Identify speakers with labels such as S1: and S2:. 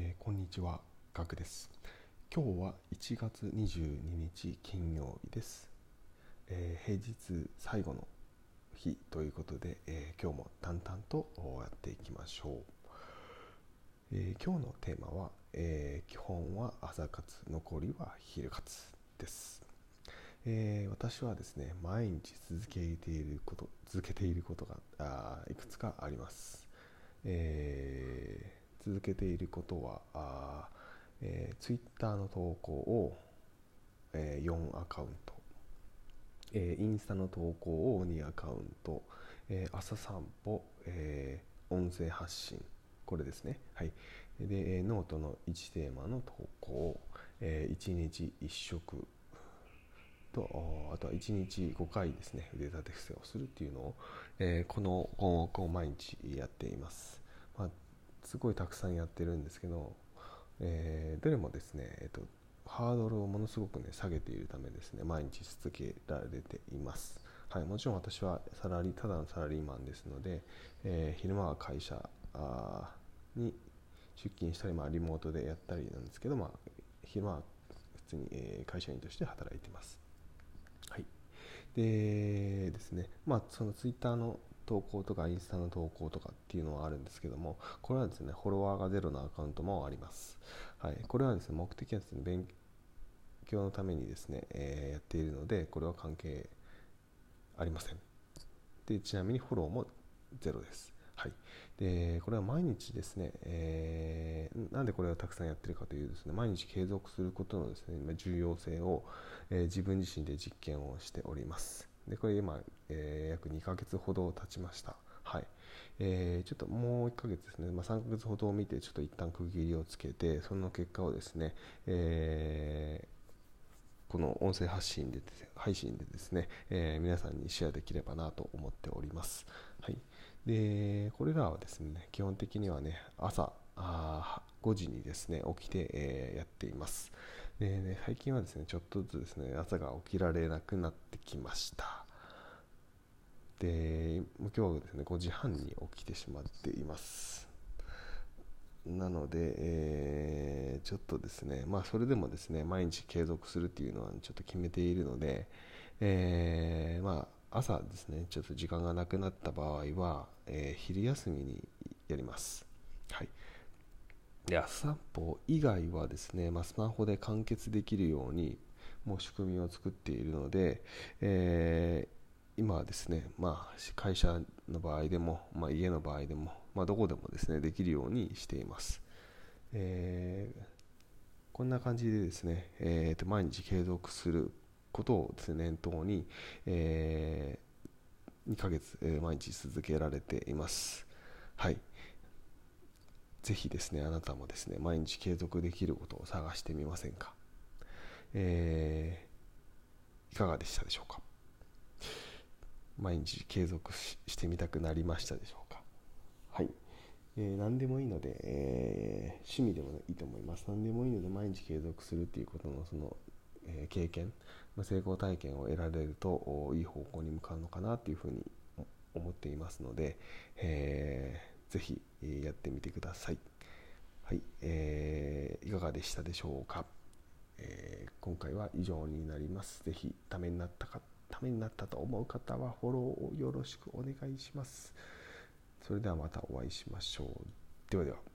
S1: えー、こんにちは、ガクです。今日は1月22日金曜日です。えー、平日最後の日ということで、えー、今日も淡々とやっていきましょう。え今日のテーマは、え基本は朝活、残りは昼活です。え私はですね、毎日続けていること、続けていることがあいくつかあります。えー続けていることはあ、えー、Twitter の投稿を、えー、4アカウント、えー、インスタの投稿を2アカウント、えー、朝散歩、えー、音声発信これですね。はい。でノートの1テーマの投稿、えー、1日1食とあとは1日5回ですね腕立て伏せをするっていうのを、えー、このこう毎日やっています、すごいたくさんやってるんですけど、えー、どれもですね、えーと、ハードルをものすごくね下げているためですね毎日続けられています。はい、もちろん私はサラリただのサラリーマンですので、えー、昼間は会社に出勤したり、まあ、リモートでやったりなんですけど、まあ、昼間は普通に、え、会社員として働いてます。はい、でですね、まあ、そのツイッターの投稿とかインスタの投稿とかっていうのはあるんですけども、これはですね、フォロワーがゼロのアカウントもあります。はい、これはですね、目的はですね、勉強のためにですね、えー、やっているので、これは関係ありません。で、ちなみにフォローもゼロです。はい、でこれは毎日ですね、えー、なんでこれをたくさんやってるかというですね毎日継続することのですね重要性を、えー、自分自身で実験をしております。でこれ今、えー、約2ヶ月ほど経ちました。はいえー、ちょっともう1ヶ月ですね、まあ、3ヶ月ほどを見て、ちょっと一旦区切りをつけて、その結果をですね、えー、この音声発信で配信でですね、えー、皆さんにシェアできればなと思っております。はい、でこれらはですね、基本的にはね、朝あ5時にですね起きて、えー、やっています。でね、最近はですね、ちょっとずつですね、朝が起きられなくなってきました。で、今日はですね、5時半に起きてしまっています。なので、えー、ちょっとですね、まあそれでもですね、毎日継続するっていうのはちょっと決めているので、えー、まあ朝ですね、ちょっと時間がなくなった場合は、えー、昼休みにやります。はい。で朝散歩以外はですね、まあ、スマホで完結できるようにもう仕組みを作っているので、えー、ですね、まあ、会社の場合でも、まあ、家の場合でも、まあ、どこでもですねできるようにしています、えー、こんな感じでですね、えー、と毎日継続することをです、ね、念頭に、えー、2ヶ月、えー、毎日続けられていますはいぜひですね、あなたもですね、毎日継続できることを探してみませんか？えー、いかがでしたでしょうか？毎日継続してみたくなりましたでしょうか。はい。えー、何でもいいので、えー、趣味でもいいと思います。何でもいいので、毎日継続するっていうことのその、えー、経験、ま、成功体験を得られるといい方向に向かうのかなというふうに思っていますので、えーぜひやってみてください。はい、えー、いかがでしたでしょうか、えー、今回は以上になります。ぜひためになったかためになったと思う方はフォローをよろしくお願いします。それではまたお会いしましょう。ではでは。